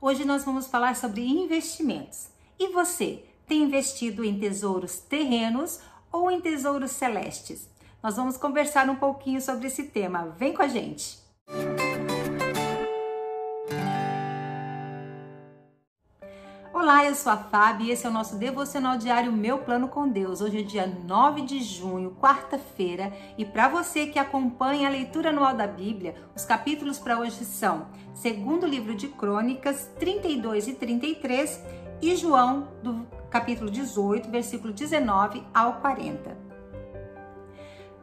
Hoje nós vamos falar sobre investimentos. E você, tem investido em tesouros terrenos ou em tesouros celestes? Nós vamos conversar um pouquinho sobre esse tema. Vem com a gente! Olá, eu sou a Fábio e esse é o nosso devocional diário Meu Plano com Deus. Hoje é dia 9 de junho, quarta-feira, e para você que acompanha a leitura anual da Bíblia, os capítulos para hoje são segundo livro de Crônicas 32 e 33 e João do capítulo 18, versículo 19 ao 40.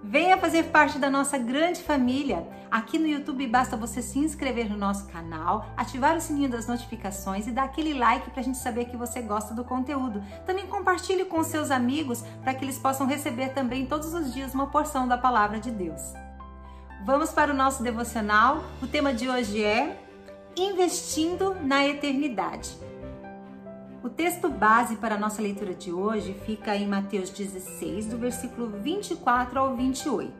Venha fazer parte da nossa grande família. Aqui no YouTube basta você se inscrever no nosso canal, ativar o sininho das notificações e dar aquele like para a gente saber que você gosta do conteúdo. Também compartilhe com seus amigos para que eles possam receber também todos os dias uma porção da palavra de Deus. Vamos para o nosso devocional. O tema de hoje é Investindo na Eternidade. O texto base para a nossa leitura de hoje fica em Mateus 16, do versículo 24 ao 28.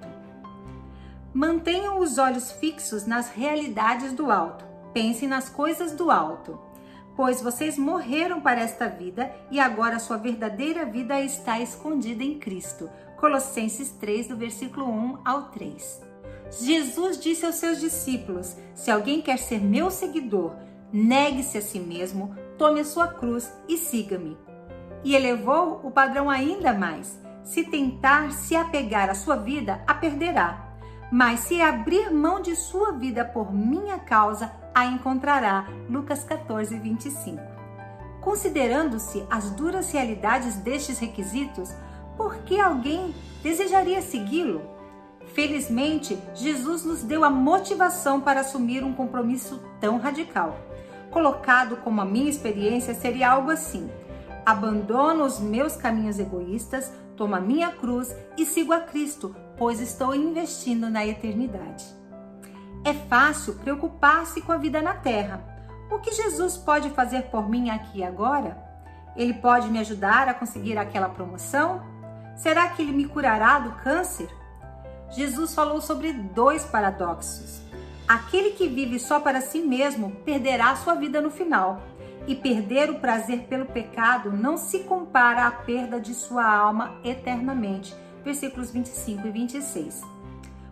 Mantenham os olhos fixos nas realidades do alto. Pensem nas coisas do alto, pois vocês morreram para esta vida e agora sua verdadeira vida está escondida em Cristo. Colossenses 3, do versículo 1 ao 3. Jesus disse aos seus discípulos: Se alguém quer ser meu seguidor, negue-se a si mesmo, tome a sua cruz e siga-me. E elevou o padrão ainda mais. Se tentar se apegar à sua vida, a perderá. Mas se abrir mão de sua vida por minha causa, a encontrará. Lucas 14, 25. Considerando-se as duras realidades destes requisitos, por que alguém desejaria segui-lo? Felizmente, Jesus nos deu a motivação para assumir um compromisso tão radical colocado como a minha experiência seria algo assim: abandono os meus caminhos egoístas, tomo a minha cruz e sigo a Cristo, pois estou investindo na eternidade. É fácil preocupar-se com a vida na terra. O que Jesus pode fazer por mim aqui e agora? Ele pode me ajudar a conseguir aquela promoção? Será que ele me curará do câncer? Jesus falou sobre dois paradoxos. Aquele que vive só para si mesmo perderá sua vida no final. E perder o prazer pelo pecado não se compara à perda de sua alma eternamente. Versículos 25 e 26.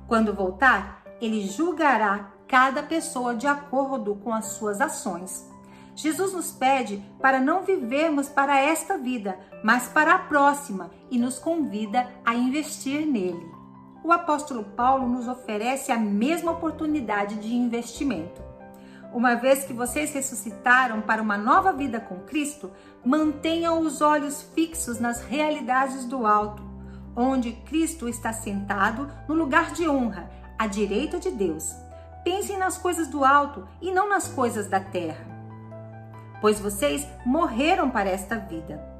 Quando voltar, ele julgará cada pessoa de acordo com as suas ações. Jesus nos pede para não vivermos para esta vida, mas para a próxima e nos convida a investir nele o apóstolo Paulo nos oferece a mesma oportunidade de investimento. Uma vez que vocês ressuscitaram para uma nova vida com Cristo, mantenham os olhos fixos nas realidades do alto, onde Cristo está sentado no lugar de honra, à direita de Deus. Pensem nas coisas do alto e não nas coisas da terra, pois vocês morreram para esta vida.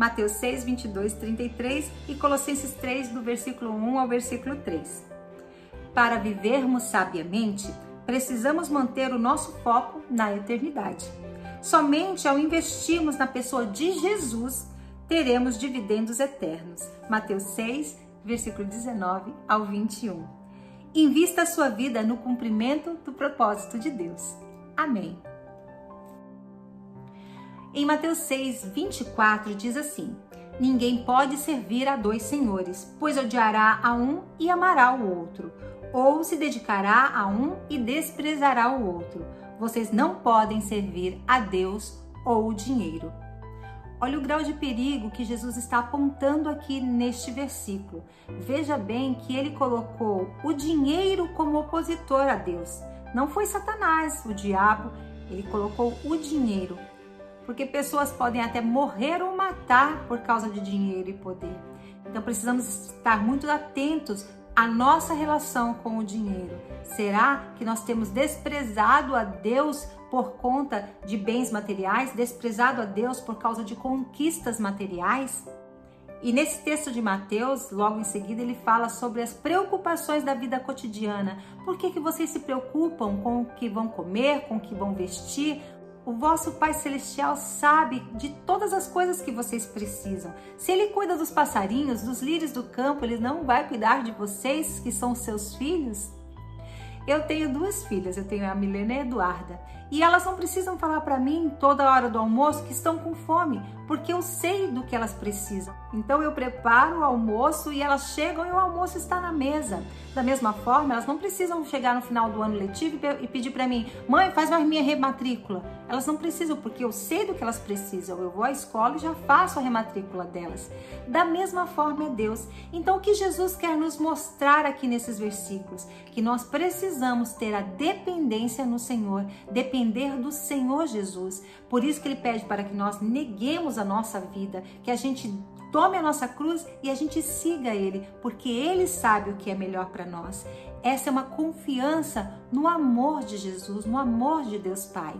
Mateus 6, 22, 33 e Colossenses 3, do versículo 1 ao versículo 3. Para vivermos sabiamente, precisamos manter o nosso foco na eternidade. Somente ao investirmos na pessoa de Jesus, teremos dividendos eternos. Mateus 6, versículo 19 ao 21. Invista a sua vida no cumprimento do propósito de Deus. Amém. Em Mateus 6, 24 diz assim: Ninguém pode servir a dois senhores, pois odiará a um e amará o outro, ou se dedicará a um e desprezará o outro. Vocês não podem servir a Deus ou o dinheiro. Olha o grau de perigo que Jesus está apontando aqui neste versículo. Veja bem que ele colocou o dinheiro como opositor a Deus. Não foi Satanás, o diabo, ele colocou o dinheiro porque pessoas podem até morrer ou matar por causa de dinheiro e poder. Então precisamos estar muito atentos à nossa relação com o dinheiro. Será que nós temos desprezado a Deus por conta de bens materiais, desprezado a Deus por causa de conquistas materiais? E nesse texto de Mateus, logo em seguida, ele fala sobre as preocupações da vida cotidiana. Por que, que vocês se preocupam com o que vão comer, com o que vão vestir? O vosso Pai Celestial sabe de todas as coisas que vocês precisam. Se Ele cuida dos passarinhos, dos lírios do campo, Ele não vai cuidar de vocês, que são seus filhos? Eu tenho duas filhas, eu tenho a Milena e a Eduarda, e elas não precisam falar para mim toda hora do almoço que estão com fome, porque eu sei do que elas precisam. Então eu preparo o almoço e elas chegam e o almoço está na mesa. Da mesma forma, elas não precisam chegar no final do ano letivo e pedir para mim, mãe, faz mais minha rematrícula. Elas não precisam, porque eu sei do que elas precisam. Eu vou à escola e já faço a rematrícula delas. Da mesma forma é Deus. Então o que Jesus quer nos mostrar aqui nesses versículos? Que nós precisamos ter a dependência no Senhor, depender do Senhor Jesus. Por isso que ele pede para que nós neguemos a nossa vida, que a gente tome a nossa cruz e a gente siga Ele, porque Ele sabe o que é melhor para nós. Essa é uma confiança no amor de Jesus, no amor de Deus Pai.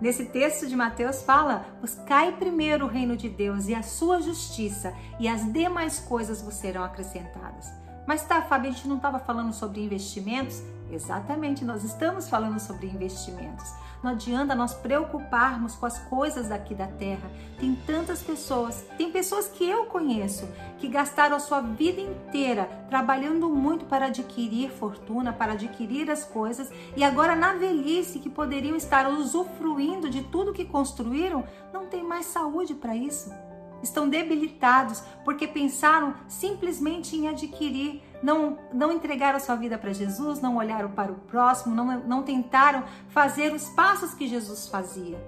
Nesse texto de Mateus fala: buscai primeiro o reino de Deus e a sua justiça, e as demais coisas vos serão acrescentadas. Mas tá, Fábio, a gente não estava falando sobre investimentos? Exatamente, nós estamos falando sobre investimentos. Não adianta nós preocuparmos com as coisas daqui da terra. Tem tantas pessoas, tem pessoas que eu conheço que gastaram a sua vida inteira trabalhando muito para adquirir fortuna, para adquirir as coisas e agora na velhice que poderiam estar usufruindo de tudo que construíram, não tem mais saúde para isso estão debilitados porque pensaram simplesmente em adquirir, não, não entregaram sua vida para Jesus, não olharam para o próximo, não, não tentaram fazer os passos que Jesus fazia.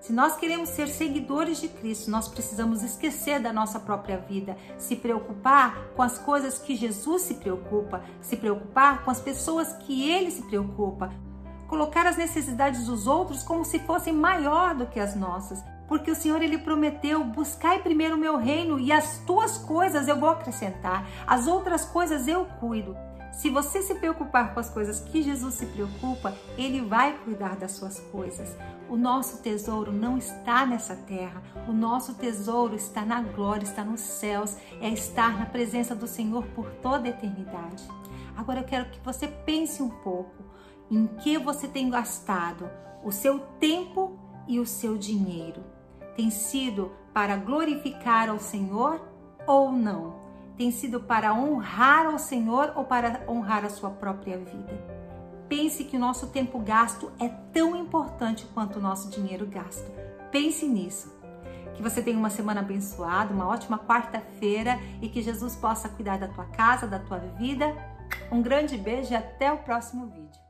Se nós queremos ser seguidores de Cristo, nós precisamos esquecer da nossa própria vida, se preocupar com as coisas que Jesus se preocupa, se preocupar com as pessoas que ele se preocupa, colocar as necessidades dos outros como se fossem maior do que as nossas porque o Senhor ele prometeu: buscai primeiro o meu reino e as tuas coisas eu vou acrescentar, as outras coisas eu cuido. Se você se preocupar com as coisas que Jesus se preocupa, ele vai cuidar das suas coisas. O nosso tesouro não está nessa terra, o nosso tesouro está na glória, está nos céus, é estar na presença do Senhor por toda a eternidade. Agora eu quero que você pense um pouco em que você tem gastado o seu tempo e o seu dinheiro tem sido para glorificar ao Senhor ou não? Tem sido para honrar ao Senhor ou para honrar a sua própria vida? Pense que o nosso tempo gasto é tão importante quanto o nosso dinheiro gasto. Pense nisso. Que você tenha uma semana abençoada, uma ótima quarta-feira e que Jesus possa cuidar da tua casa, da tua vida. Um grande beijo e até o próximo vídeo.